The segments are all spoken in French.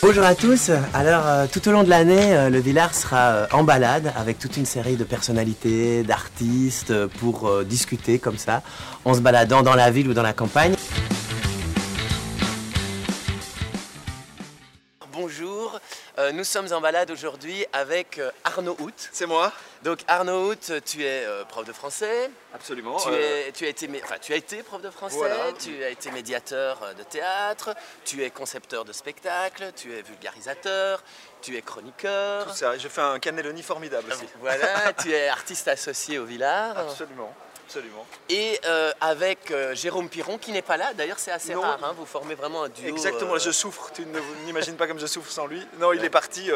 Bonjour à tous. Alors, euh, tout au long de l'année, euh, le Villard sera euh, en balade avec toute une série de personnalités, d'artistes pour discuter comme ça, en se baladant dans la ville ou dans la campagne. Euh, nous sommes en balade aujourd'hui avec euh, Arnaud Hout. C'est moi, Donc Arnaud Hout, tu es euh, prof de français, absolument. tu, Euh, es, tu, as été, enfin, tu as été prof de français, Voilà. tu as été médiateur de théâtre, tu es concepteur de spectacles, tu es vulgarisateur, tu es chroniqueur. tout ça. Je fais un cannelloni formidable aussi. Voilà, tu es artiste associé au Villard. Absolument, absolument. Et euh, avec euh, Jérôme Piron, qui n'est pas là, d'ailleurs c'est assez Non. rare, hein, vous formez vraiment un duo. Exactement, euh, je souffre. Tu ne n'imagines pas comme je souffre sans lui. Non, il est parti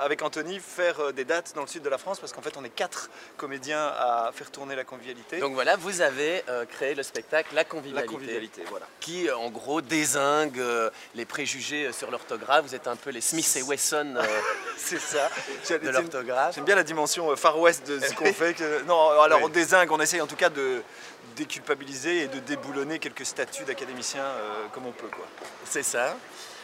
avec Anthony faire des dates dans le sud de la France parce qu'en fait, on est quatre comédiens à faire tourner la convivialité. Donc voilà, vous avez créé le spectacle La la Convivialité, convivialité, voilà. qui en gros désingue les préjugés sur l'orthographe. Vous êtes un peu les Smith et Wesson C'est ça. De l'orthographe. J'aime bien la dimension Far West de ce qu'on fait. que- Non, alors Oui. on désingue, on essaye en tout cas de déculpabiliser et de déboulonner quelques statuts d'académiciens euh, comme on peut. C'est ça.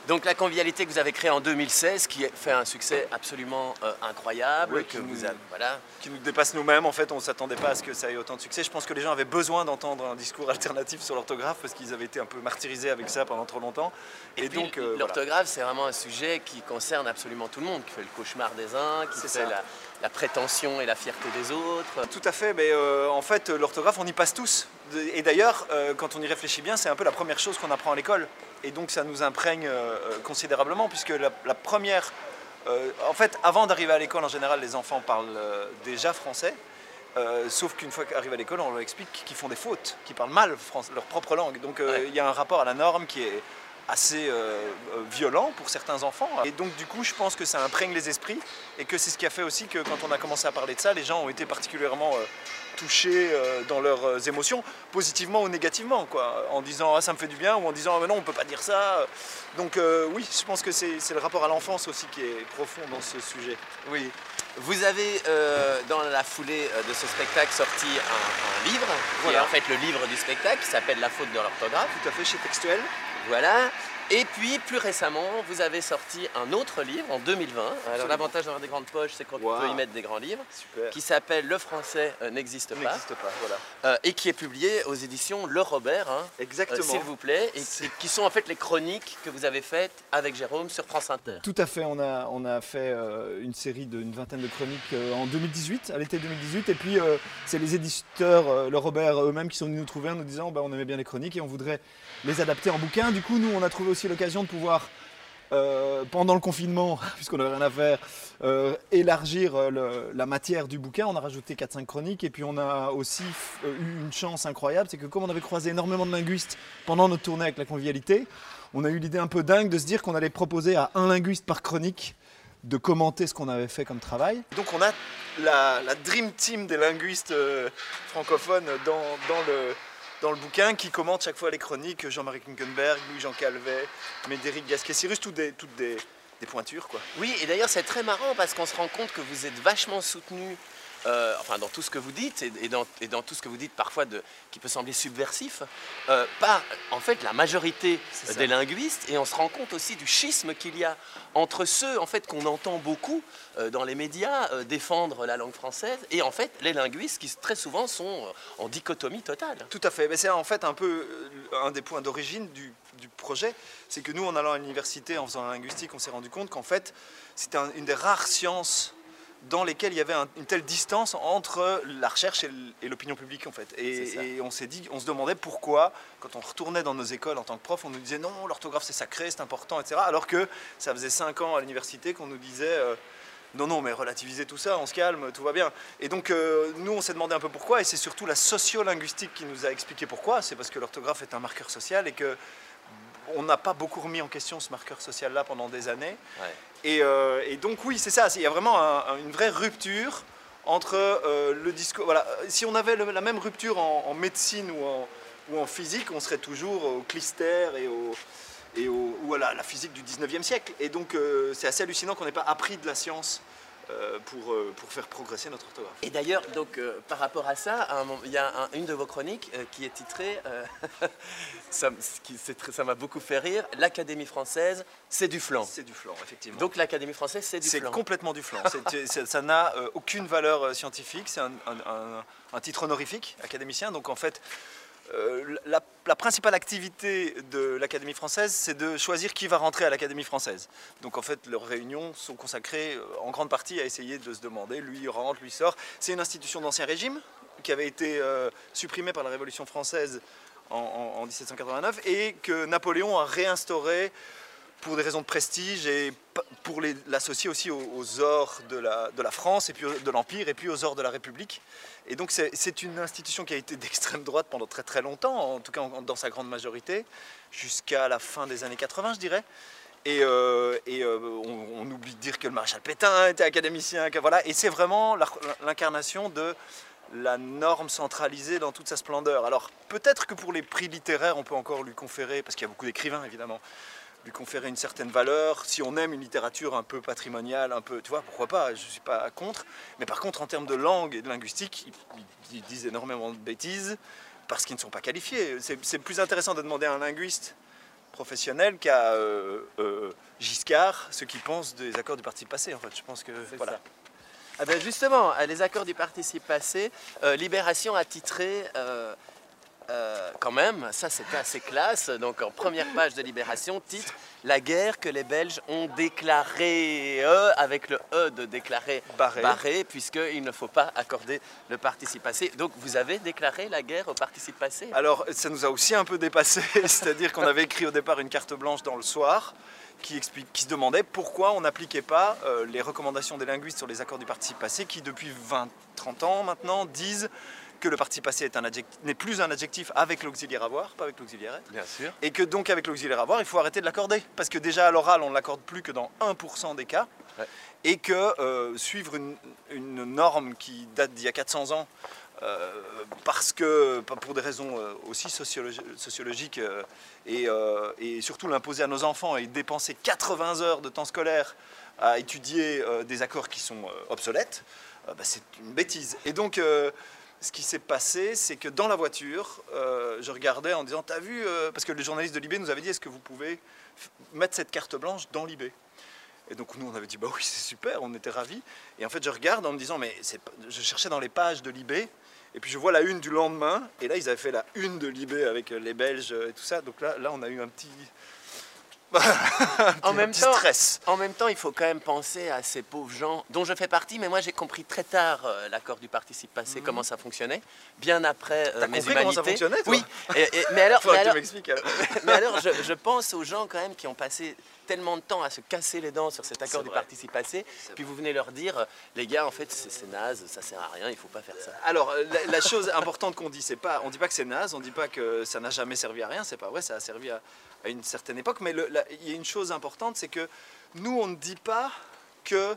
Donc la convivialité que vous avez créée en 2016, qui fait un succès absolument euh, incroyable, Oui, que qui vous nous- avez, voilà. qui nous dépasse nous-mêmes. En fait, on ne s'attendait pas à ce que ça ait autant de succès. Je pense que les gens avaient besoin d'entendre un discours alternatif sur l'orthographe parce qu'ils avaient été un peu martyrisés avec ça pendant trop longtemps. Et, puis, donc, euh, voilà. l'orthographe, c'est vraiment un sujet qui concerne absolument tout le monde, qui fait le cauchemar des uns, qui fait la, la prétention et la fierté des autres. Tout à fait, mais euh, en fait, l'orthographe, on y passe tous. Et d'ailleurs, euh, quand on y réfléchit bien, c'est un peu la première chose qu'on apprend à l'école. Et donc, ça nous imprègne euh, considérablement, puisque la, la première. en fait, avant d'arriver à l'école, en général, les enfants parlent déjà français. Euh, sauf qu'une fois qu'arrivent à l'école, on leur explique qu'ils font des fautes, qu'ils parlent mal leur propre langue. Donc euh, Ouais. il y a un rapport à la norme qui est assez euh, euh, violent pour certains enfants. Et donc du coup, je pense que ça imprègne les esprits et que c'est ce qui a fait aussi que quand on a commencé à parler de ça, les gens ont été particulièrement euh, touchés euh, dans leurs émotions, positivement ou négativement, quoi, en disant ah, ça me fait du bien ou en disant ah, mais non, on peut pas dire ça. Donc oui, je pense que c'est le rapport à l'enfance aussi qui est profond dans ce sujet. Oui. Vous avez, dans la foulée de ce spectacle, sorti un, un livre, qui Voilà. est en fait le livre du spectacle, qui s'appelle La faute de l'orthographe. Tout à fait chez Textuel. Voilà. Et puis, plus récemment, vous avez sorti un autre livre en 2020. Alors, l'avantage d'avoir des grandes poches, c'est qu'on Wow. peut y mettre des grands livres, Super. qui s'appelle Le français euh, n'existe pas, n'existe pas, voilà. euh, et qui est publié aux éditions Le Robert, hein, euh, Exactement. s'il vous plaît, et qui sont en fait les chroniques que vous avez faites avec Jérôme sur France Inter. Tout à fait, on a, on a fait euh, une série d'une vingtaine de chroniques euh, en 2018, à l'été 2018, et puis euh, c'est les éditeurs, euh, le Robert eux-mêmes, qui sont venus nous trouver en nous disant bah, on aimait bien les chroniques et on voudrait les adapter en bouquin. Du coup, nous, on a trouvé aussi l'occasion de pouvoir, euh, pendant le confinement, puisqu'on n'avait rien à faire, euh, élargir euh, la matière du bouquin. On a rajouté 4-5 chroniques, et puis on a aussi eu une chance incroyable, c'est que comme on avait croisé énormément de linguistes pendant notre tournée avec la convivialité, on a eu l'idée un peu dingue de se dire qu'on allait proposer à un linguiste par chronique de commenter ce qu'on avait fait comme travail. Donc on a la, la dream team des linguistes francophones dans, dans le, dans le bouquin qui commente chaque fois les chroniques, Jean-Marie Kunkenberg, Louis-Jean Calvet, Médéric Gasquet-Cyrus, toutes des, toutes des, des pointures quoi. Oui, et d'ailleurs c'est très marrant parce qu'on se rend compte que vous êtes vachement soutenu, euh, enfin dans tout ce que vous dites et, et dans, et dans tout ce que vous dites parfois de, qui peut sembler subversif, euh, par en fait la majorité des linguistes et on se rend compte aussi du schisme qu'il y a entre ceux en fait qu'on entend beaucoup euh, dans les médias euh, défendre la langue française et en fait les linguistes qui très souvent sont en dichotomie totale. Tout à fait. Mais c'est en fait un peu un des points d'origine du, du projet. C'est que nous, en allant à l'université, en faisant la linguistique, on s'est rendu compte qu'en fait, c'était un- une des rares sciences dans lesquelles il y avait un- une telle distance entre la recherche et l'opinion publique en fait. Et, on s'est dit, on se demandait pourquoi, quand on retournait dans nos écoles en tant que prof, on nous disait non, l'orthographe c'est sacré, c'est important, etc. Alors que ça faisait cinq ans à l'université qu'on nous disait euh, non, non, mais relativisez tout ça, on se calme, tout va bien. Et donc, euh, nous, on s'est demandé un peu pourquoi, et c'est surtout la sociolinguistique qui nous a expliqué pourquoi. C'est parce que l'orthographe est un marqueur social et que on n'a pas beaucoup remis en question ce marqueur social-là pendant des années. Ouais. Et, euh, et donc, oui, c'est ça, il y a vraiment un- un- une vraie rupture entre euh, le discours. Voilà, si on avait le- la même rupture en, en médecine ou en, ou en physique, on serait toujours au clister et au. Et au, ou à la, la physique du 19e siècle. Et donc, euh, c'est assez hallucinant qu'on n'ait pas appris de la science euh, pour, euh, pour faire progresser notre orthographe. Et d'ailleurs, donc euh, par rapport à ça, il y a un- une de vos chroniques euh, qui est titrée, euh, ça, c'est m'a beaucoup fait rire, l'Académie française, c'est du flan. C'est du flan, effectivement. Donc l'Académie française, c'est du C'est flan. complètement du flan. C'est- c'est- ça n'a euh, aucune valeur euh, scientifique. C'est un- un titre honorifique académicien. Donc en fait, euh, la, principale activité de l'Académie française, c'est de choisir qui va rentrer à l'Académie française. Donc en fait, leurs réunions sont consacrées euh, en grande partie à essayer de se demander, lui rentre, lui sort. C'est une institution d'ancien régime qui avait été euh, supprimée par la Révolution française en, en- en 1789 et que Napoléon a réinstauré pour des raisons de prestige et pour l'associer aussi aux, aux ors de la, France et puis de l'Empire et puis aux ors de la République. Et donc c'est une institution qui a été d'extrême droite pendant très très longtemps, en tout cas dans sa grande majorité, jusqu'à la fin des années 80 je dirais. Et, euh, euh, on, oublie de dire que le maréchal Pétain était académicien, voilà. Et c'est vraiment l'incarnation de la norme centralisée dans toute sa splendeur. Alors peut-être que pour les prix littéraires, on peut encore lui conférer, parce qu'il y a beaucoup d'écrivains évidemment, lui conférer une certaine valeur. Si on aime une littérature un peu patrimoniale, un peu, tu vois, pourquoi pas, je ne suis pas contre. Mais par contre, en termes de langue et de linguistique, ils, disent énormément de bêtises parce qu'ils ne sont pas qualifiés. C'est c'est plus intéressant de demander à un linguiste professionnel qu'à euh, euh, Giscard ce qu'il pense des accords du participe passé. En fait, je pense que voilà. ça. Ah ben justement, euh, les accords du participe passé, euh, Libération a titré euh, quand même, ça c'était assez classe, donc en première page de Libération, titre La guerre que les Belges ont déclarée, euh, avec le E de déclarer Barré. barré, puisqu'il ne faut pas accorder le participe passé. Donc vous avez déclaré la guerre au participe passé? Alors, ça nous a aussi un peu dépassé, c'est-à-dire qu'on avait écrit au départ une carte blanche dans le soir qui, explique, qui se demandait pourquoi on n'appliquait pas euh, les recommandations des linguistes sur les accords du participe passé qui, depuis 20-30 ans maintenant, disent que le participe passé n'est plus un adjectif avec l'auxiliaire avoir, pas avec l'auxiliaire être, Bien sûr. et que donc avec l'auxiliaire avoir, il faut arrêter de l'accorder. Parce que déjà à l'oral, on ne l'accorde plus que dans 1% des cas, Ouais. et que euh, suivre une, une norme qui date d'il y a 400 ans, euh, parce que, pour des raisons euh, aussi sociologi- sociologiques, euh, et, et surtout l'imposer à nos enfants et dépenser 80 heures de temps scolaire à étudier des accords qui sont obsolètes, bah, c'est une bêtise. Et donc, ce qui s'est passé, c'est que dans la voiture, euh, je regardais en disant, t'as vu, euh, parce que le journaliste de Libé nous avait dit, est-ce que vous pouvez mettre cette carte blanche dans Libé? Et donc nous, on avait dit, bah oui, c'est super, on était ravis. Et en fait, je regarde en me disant, mais je cherchais dans les pages de Libé, et puis je vois la une du lendemain, et là, ils avaient fait la une de Libé avec euh, les Belges et tout ça. Donc là, là on a eu un petit, En même petit temps, stress. En même temps, il faut quand même penser à ces pauvres gens dont je fais partie, mais moi j'ai compris très tard euh, l'accord du participe passé, comment ça fonctionnait, bien après euh, Mhm. Mes compris comment humanités. ça fonctionnait, toi Oui, et- et- mais alors, mais alors, m'expliques. alors. mais alors, je, je pense aux gens quand même qui ont passé tellement de temps à se casser les dents sur cet accord du participe passé, puis vous venez leur dire, euh, les gars, en fait, c'est naze, ça sert à rien, il faut pas faire ça. Alors, euh, la, la chose importante qu'on dit, c'est pas, on dit pas que c'est naze, on dit pas que ça n'a jamais servi à rien, c'est pas vrai, ça a servi à, à une certaine époque, mais le- la- il y a une chose importante, c'est que nous, on ne dit pas que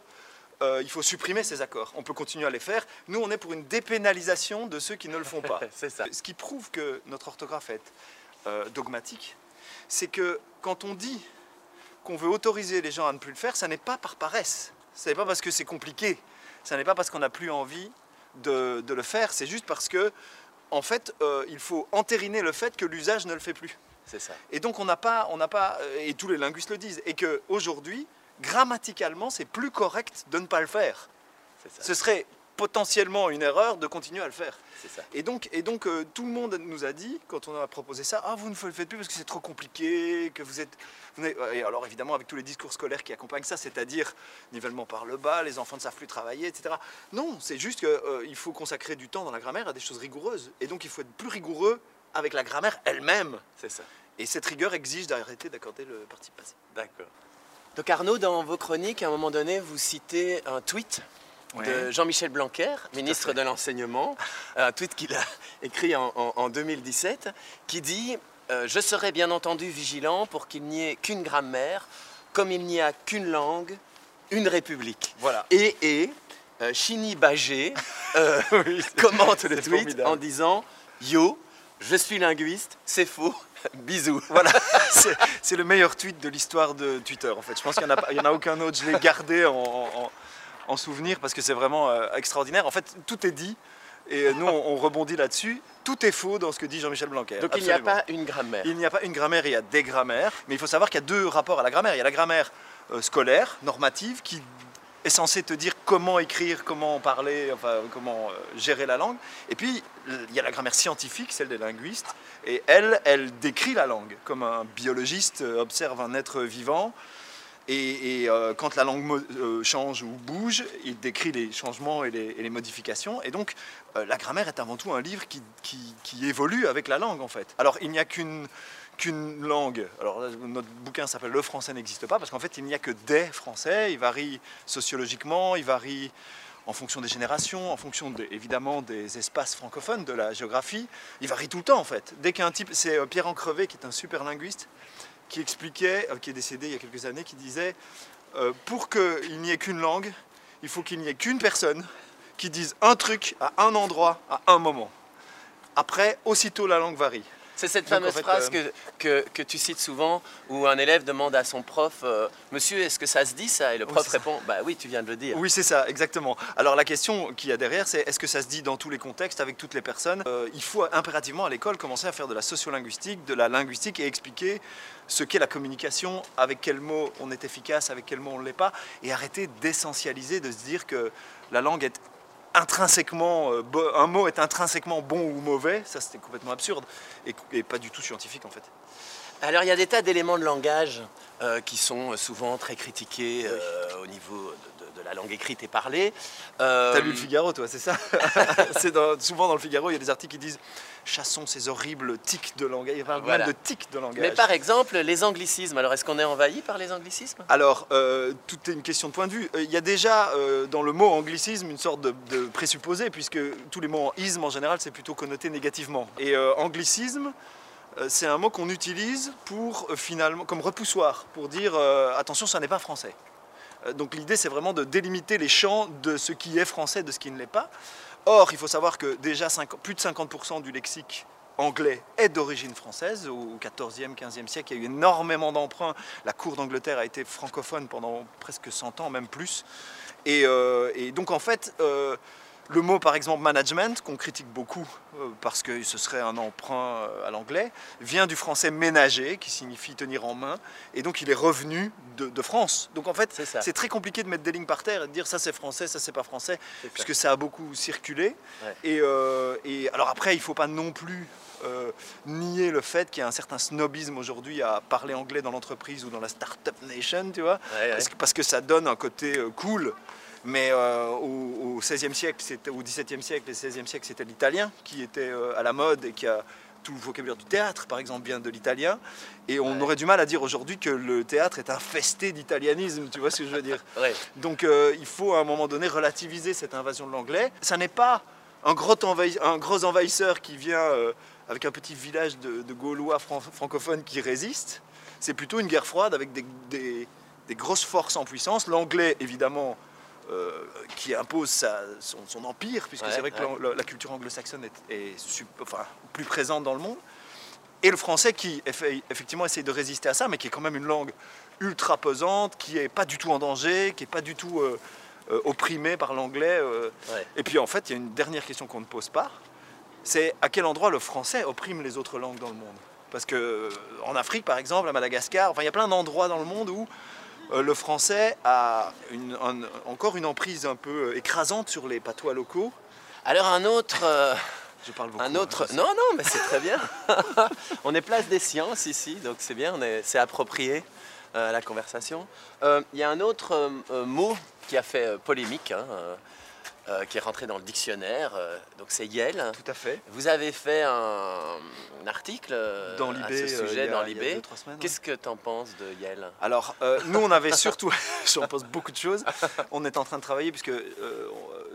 euh, il faut supprimer ces accords. On peut continuer à les faire. Nous, on est pour une dépénalisation de ceux qui ne le font pas. C'est ça. Ce qui prouve que notre orthographe est euh, dogmatique, c'est que quand on dit qu'on veut autoriser les gens à ne plus le faire, ça n'est pas par paresse. Ce n'est pas parce que c'est compliqué. Ça n'est pas parce qu'on n'a plus envie de, de le faire. C'est juste parce que, en fait, euh, il faut entériner le fait que l'usage ne le fait plus. C'est ça. Et donc on n'a pas, on n'a pas, euh, et tous les linguistes le disent, et que aujourd'hui, grammaticalement, c'est plus correct de ne pas le faire. C'est ça. Ce serait potentiellement une erreur de continuer à le faire. C'est ça. Et donc, et donc euh, tout le monde nous a dit, quand on a proposé ça, ah vous ne le faites plus parce que c'est trop compliqué, que vous êtes... vous Et alors évidemment avec tous les discours scolaires qui accompagnent ça, c'est-à-dire nivellement par le bas, les enfants ne savent plus travailler, etc. Non, c'est juste qu'il faut consacrer du temps dans la grammaire à des choses rigoureuses. Et donc il faut être plus rigoureux avec la grammaire elle-même. C'est ça. Et cette rigueur exige d'arrêter d'accorder le participe passé. D'accord. Donc Arnaud, dans vos chroniques, à un moment donné, vous citez un tweet de Jean-Michel Blanquer, ministre de l'Enseignement, un tweet qu'il a écrit en, en- en 2017, qui dit euh, Je serai bien entendu vigilant pour qu'il n'y ait qu'une grammaire, comme il n'y a qu'une langue, une république. Voilà. Et, et euh, Chini Bagé euh, commente le tweet formidable. en disant Yo, je suis linguiste, c'est faux, bisous. Voilà, c'est le meilleur tweet de l'histoire de Twitter en fait. Je pense qu'il n'y en, a pas- il y en a aucun autre. Je l'ai gardé en, en- en souvenir parce que c'est vraiment euh, extraordinaire. En fait, tout est dit et nous, on, on rebondit là-dessus. Tout est faux dans ce que dit Jean-Michel Blanquer. Donc il n'y a pas une grammaire. Il n'y a pas une grammaire, il y a des grammaires. Mais il faut savoir qu'il y a deux rapports à la grammaire. Il y a la grammaire euh, scolaire, normative, qui est censée te dire comment écrire, comment parler, enfin comment euh, gérer la langue. Et puis il y a la grammaire scientifique, celle des linguistes. Et elle, elle décrit la langue comme un biologiste euh, observe un être vivant. Et, euh, quand la langue change ou bouge, il décrit les changements et les, modifications. Et donc, la grammaire est avant tout un livre qui- qui évolue avec la langue, en fait. Alors, il n'y a qu'une qu'une langue. Alors, notre bouquin s'appelle Le français n'existe pas, parce qu'en fait, il n'y a que des français. Il varie sociologiquement, il varie en fonction des générations, en fonction évidemment des espaces francophones, de la géographie. Il varie tout le temps, en fait. Dès qu'un type, c'est euh, Pierre Encrevé, qui est un super linguiste, qui expliquait, euh, qui est décédé il y a quelques années, qui disait euh, pour qu'il n'y ait qu'une langue, il faut qu'il n'y ait qu'une personne qui dise un truc à un endroit, à un moment. Après, aussitôt la langue varie. C'est cette Donc, en fameuse fait, phrase euh, que, que, que tu cites souvent où un élève demande à son prof euh, Monsieur, est-ce que ça se dit ça? Et le prof répond Bah oui, tu viens de le dire. Oui, c'est ça, exactement. Alors la question qu'il y a derrière, c'est est-ce que ça se dit dans tous les contextes, avec toutes les personnes? Euh, Il faut impérativement à l'école commencer à faire de la sociolinguistique, de la linguistique et expliquer ce qu'est la communication, avec quels mots on est efficace, avec quels mots on ne l'est pas, et arrêter d'essentialiser, de se dire que la langue est intrinsèquement, euh, un mot est intrinsèquement bon ou mauvais, ça c'était complètement absurde, et, et pas du tout scientifique en fait. Alors il y a des tas d'éléments de langage euh, qui sont souvent très critiqués euh, au niveau de, de- de la langue écrite et parlée. Euh, T'as lu le Figaro, toi, c'est ça? C'est Souvent dans le Figaro, il y a des articles qui disent chassons ces horribles tics de langage. Il parle Voilà. de tics de langage. Mais par exemple, les anglicismes. Alors est-ce qu'on est envahi par les anglicismes? Alors, euh, tout est une question de point de vue. Euh, Il y a déjà euh, dans le mot anglicisme une sorte de, de présupposé, puisque tous les mots en isme en général, c'est plutôt connoté négativement. Et anglicisme, c'est un mot qu'on utilise pour finalement, comme repoussoir, pour dire attention, ça n'est pas français. Donc l'idée, c'est vraiment de délimiter les champs de ce qui est français, de ce qui ne l'est pas. Or, il faut savoir que déjà 50 plus de 50% du lexique anglais est d'origine française. Au 14e, 15e siècle, il y a eu énormément d'emprunts. La cour d'Angleterre a été francophone pendant presque 100 ans, même plus. Et, euh, donc, en fait, euh, le mot, par exemple, management, qu'on critique beaucoup euh, parce que ce serait un emprunt euh, à l'anglais, vient du français ménager, qui signifie tenir en main. Et donc, il est revenu de, de France. Donc, en fait, C'est très compliqué de mettre des lignes par terre et de dire ça c'est français, ça c'est pas français C'est ça. puisque ça a beaucoup circulé. Ouais. Et, euh, et alors après, il ne faut pas non plus euh, nier le fait qu'il y a un certain snobisme aujourd'hui à parler anglais dans l'entreprise ou dans la startup nation, tu vois, Ouais, ouais. parce, que, parce que ça donne un côté cool. Mais euh, au, au 16e siècle, c'était au 17e siècle et 16e siècle, c'était l'italien qui était euh, à la mode et qui a tout le vocabulaire du théâtre, par exemple, vient de l'italien. Et on Ouais. aurait du mal à dire aujourd'hui que le théâtre est infesté d'italianisme, tu vois ce que je veux dire? Ouais. donc euh, il faut à un moment donné relativiser cette invasion de l'anglais. Ça n'est pas un gros, envahi- un gros envahisseur qui vient euh, avec un petit village de, de Gaulois fran- francophones qui résistent. C'est plutôt une guerre froide avec des, des- des grosses forces en puissance. L'anglais, évidemment, euh, qui impose sa- son, son empire, puisque Ouais, c'est vrai que ouais. la, la culture anglo-saxonne est, enfin, plus présente dans le monde. Et le français qui effe- effectivement essaye de résister à ça, mais qui est quand même une langue ultra pesante, qui est pas du tout en danger, qui est pas du tout euh, euh, opprimée par l'anglais. Ouais. Et puis en fait, il y a une dernière question qu'on ne pose pas, c'est à quel endroit le français opprime les autres langues dans le monde? Parce que euh, en Afrique, par exemple, à Madagascar, enfin, il y a plein d'endroits dans le monde où le français a une- un- encore une emprise un peu euh, écrasante sur les patois locaux. Alors un autre, euh, Je parle beaucoup. un hein, autre. Non, non, mais c'est très bien. on est place des sciences ici, donc c'est bien. C'est approprié euh, à la conversation. Euh, Il y a un autre euh, euh, mot qui a fait euh, polémique, hein, euh, qui est rentré dans le dictionnaire. euh, donc c'est Yale. Tout à fait. Vous avez fait un, un article euh, Dans à l'IB, ce sujet dans il y a l'IB. trois semaines. Qu'est-ce que tu en penses de Yale? Alors, nous, on avait surtout, j'en pense beaucoup de choses, on est en train de travailler, puisque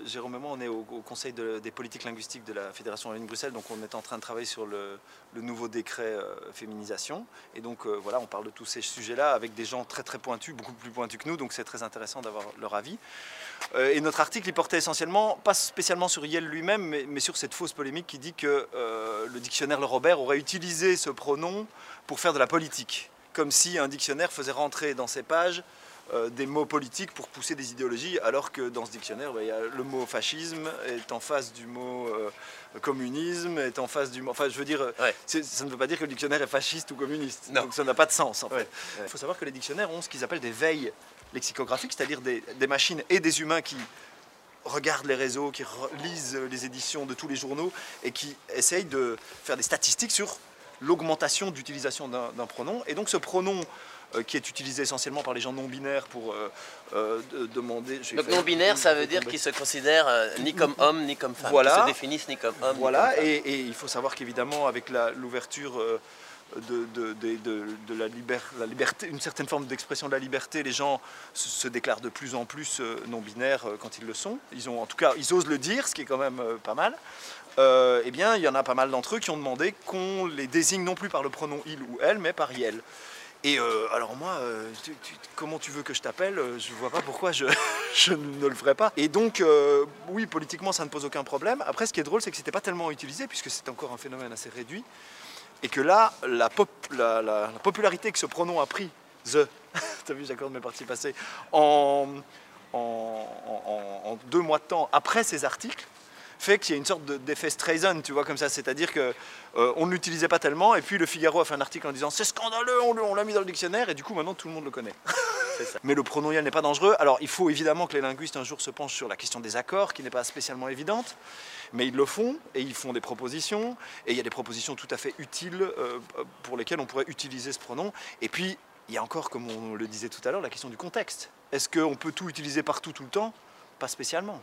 Jérôme et moi, on est au, Conseil de- des politiques linguistiques de la Fédération ligne Bruxelles, donc on est en train de travailler sur le, nouveau décret euh, féminisation. Et donc, euh, voilà, on parle de tous ces sujets-là avec des gens très très pointus, beaucoup plus pointus que nous, donc c'est très intéressant d'avoir leur avis. Euh, et notre article, il portait essentiellement, pas spécialement sur Yale lui-même, mais, mais sur cette fausse polémique qui dit que le dictionnaire Le Robert aurait utilisé ce pronom pour faire de la politique. Comme si un dictionnaire faisait rentrer dans ses pages des mots politiques pour pousser des idéologies, alors que dans ce dictionnaire, bah, il y a le mot fascisme est en face du mot euh, communisme, est en face du mot... Enfin, je veux dire, Ouais. c'est- ça ne veut pas dire que le dictionnaire est fasciste ou communiste. Non. Donc ça n'a pas de sens, en fait. Ouais, Il faut savoir que les dictionnaires ont ce qu'ils appellent des veilles lexicographiques, c'est-à-dire des, des machines et des humains qui regardent les réseaux, qui lisent les éditions de tous les journaux et qui essayent de faire des statistiques sur l'augmentation d'utilisation d'un pronom. Et donc ce pronom euh, qui est utilisé essentiellement par les gens non binaires pour euh, euh, de- demander... Donc fait- non binaire, ça veut dire qu'ils se considèrent euh, ni comme homme ni comme femme. Voilà. Qu'ils se définissent ni comme homme. ni Voilà, comme femme. et, et il faut savoir qu'évidemment, avec l'ouverture euh, de, de- de- de- de la, liber- la liberté, une certaine forme d'expression de la liberté, les gens se, se déclarent de plus en plus euh, non-binaires euh, quand ils le sont. Ils ont, en tout cas, ils osent le dire, ce qui est quand même euh, pas mal. Euh, eh bien, il y en a pas mal d'entre eux qui ont demandé qu'on les désigne non plus par le pronom il ou elle, mais par yel. Et euh, alors moi, euh, comment tu veux que je t'appelle Euh, Je vois pas pourquoi je, ne le ferais pas. Et donc, oui, politiquement, ça ne pose aucun problème. Après, ce qui est drôle, c'est que c'était pas tellement utilisé, puisque c'est encore un phénomène assez réduit. Et que là, la, pop- la- la- la popularité que ce pronom a pris, the, t'as vu, j'accorde mes parties passées, en deux mois de temps après ces articles, fait qu'il y a une sorte de- d'effet Streisand, tu vois, comme ça. C'est-à-dire que euh, on ne l'utilisait pas tellement, et puis le Figaro a fait un article en disant c'est scandaleux, on, l'a mis dans le dictionnaire, et du coup maintenant tout le monde le connaît. Mais le pronom n'est pas dangereux. Alors il faut évidemment que les linguistes un jour se penchent sur la question des accords, qui n'est pas spécialement évidente, mais ils le font, et ils font des propositions, et il y a des propositions tout à fait utiles euh, pour lesquelles on pourrait utiliser ce pronom. Et puis il y a encore, comme on le disait tout à l'heure, la question du contexte. Est-ce qu'on peut tout utiliser partout tout le temps? Pas spécialement.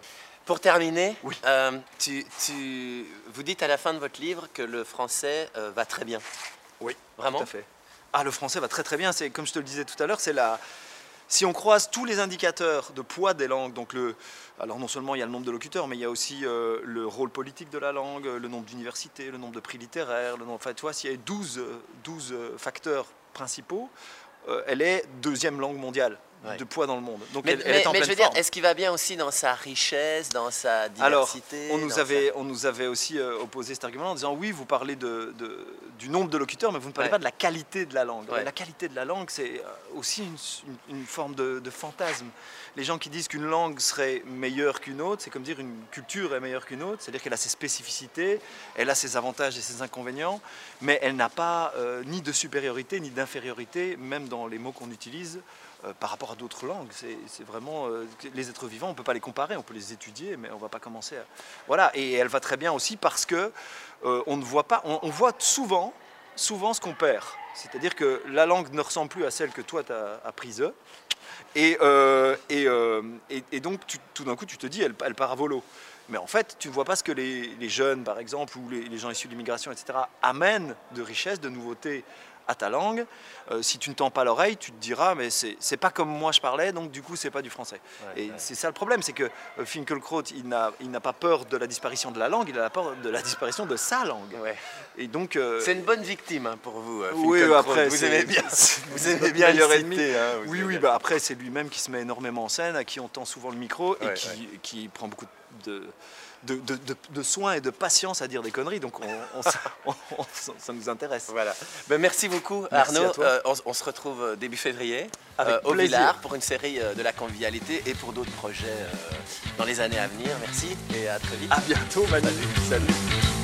Pour terminer, Oui. euh, tu, tu- vous dites à la fin de votre livre que le français euh, va très bien. Oui, Vraiment Tout à fait. Ah, le français va très très bien. C'est comme je te le disais tout à l'heure, c'est la. Si on croise tous les indicateurs de poids des langues, donc le, alors non seulement il y a le nombre de locuteurs, mais il y a aussi euh, le rôle politique de la langue, le nombre d'universités, le nombre de prix littéraires, le nombre, enfin tu vois, s'il y a 12, euh, 12 euh, facteurs principaux, euh, elle est deuxième langue mondiale de poids dans le monde. Donc Mais, elle, elle mais- est en mais je pleine veux dire, forme. est-ce qu'il va bien aussi dans sa richesse, dans sa Alors, diversité on nous, avait, on nous avait aussi euh, opposé cet argument en disant oui, vous parlez de, de- du nombre de locuteurs, mais vous ne parlez Ouais. pas de la qualité de la langue. Ouais. La qualité de la langue, c'est euh, aussi une, une- une forme de, de fantasme. Les gens qui disent qu'une langue serait meilleure qu'une autre, c'est comme dire une culture est meilleure qu'une autre, c'est-à-dire qu'elle a ses spécificités, elle a ses avantages et ses inconvénients, mais elle n'a pas euh, ni de supériorité ni d'infériorité, même dans les mots qu'on utilise. Euh, par rapport à d'autres langues, c'est vraiment euh, les êtres vivants, on ne peut pas les comparer, on peut les étudier, mais on ne va pas commencer à, voilà, et elle va très bien aussi parce que euh, on ne voit pas, on, voit souvent, souvent ce qu'on perd. C'est-à-dire que la langue ne ressemble plus à celle que toi tu as apprise. Et, et, et- donc tout d'un coup tu te dis elle, elle part à volo. Mais en fait, tu ne vois pas ce que les, les jeunes, par exemple, ou les, les gens issus de l'immigration, etc., amènent de richesse, de nouveautés à ta langue. Euh, si tu ne tends pas l'oreille, tu te diras, mais c'est pas comme moi je parlais, donc du coup, c'est pas du français. Ouais, Et ouais. c'est ça le problème, c'est que euh, Finkielkraut, il n'a pas peur de la disparition de la langue, il a peur de la disparition de sa langue. Ouais. Et donc, euh, C'est une bonne victime hein, pour vous. oui, après, vous c'est- aimez bien, vous aimez bien le citer, hein, vous oui, oui, bien. bah après, c'est lui-même qui se met énormément en scène, à qui on tend souvent le micro et qui, qui prend beaucoup de, de, de- de- de soin et de patience à dire des conneries. Donc, on, on s- on- on- ça nous intéresse. Voilà. Ben, merci beaucoup Merci Arnaud. Euh, on, se retrouve euh, début février euh, au. Villard pour une série de la convivialité et pour d'autres projets euh, dans les années à venir. Merci et à très vite. À bientôt, Manu. Salut.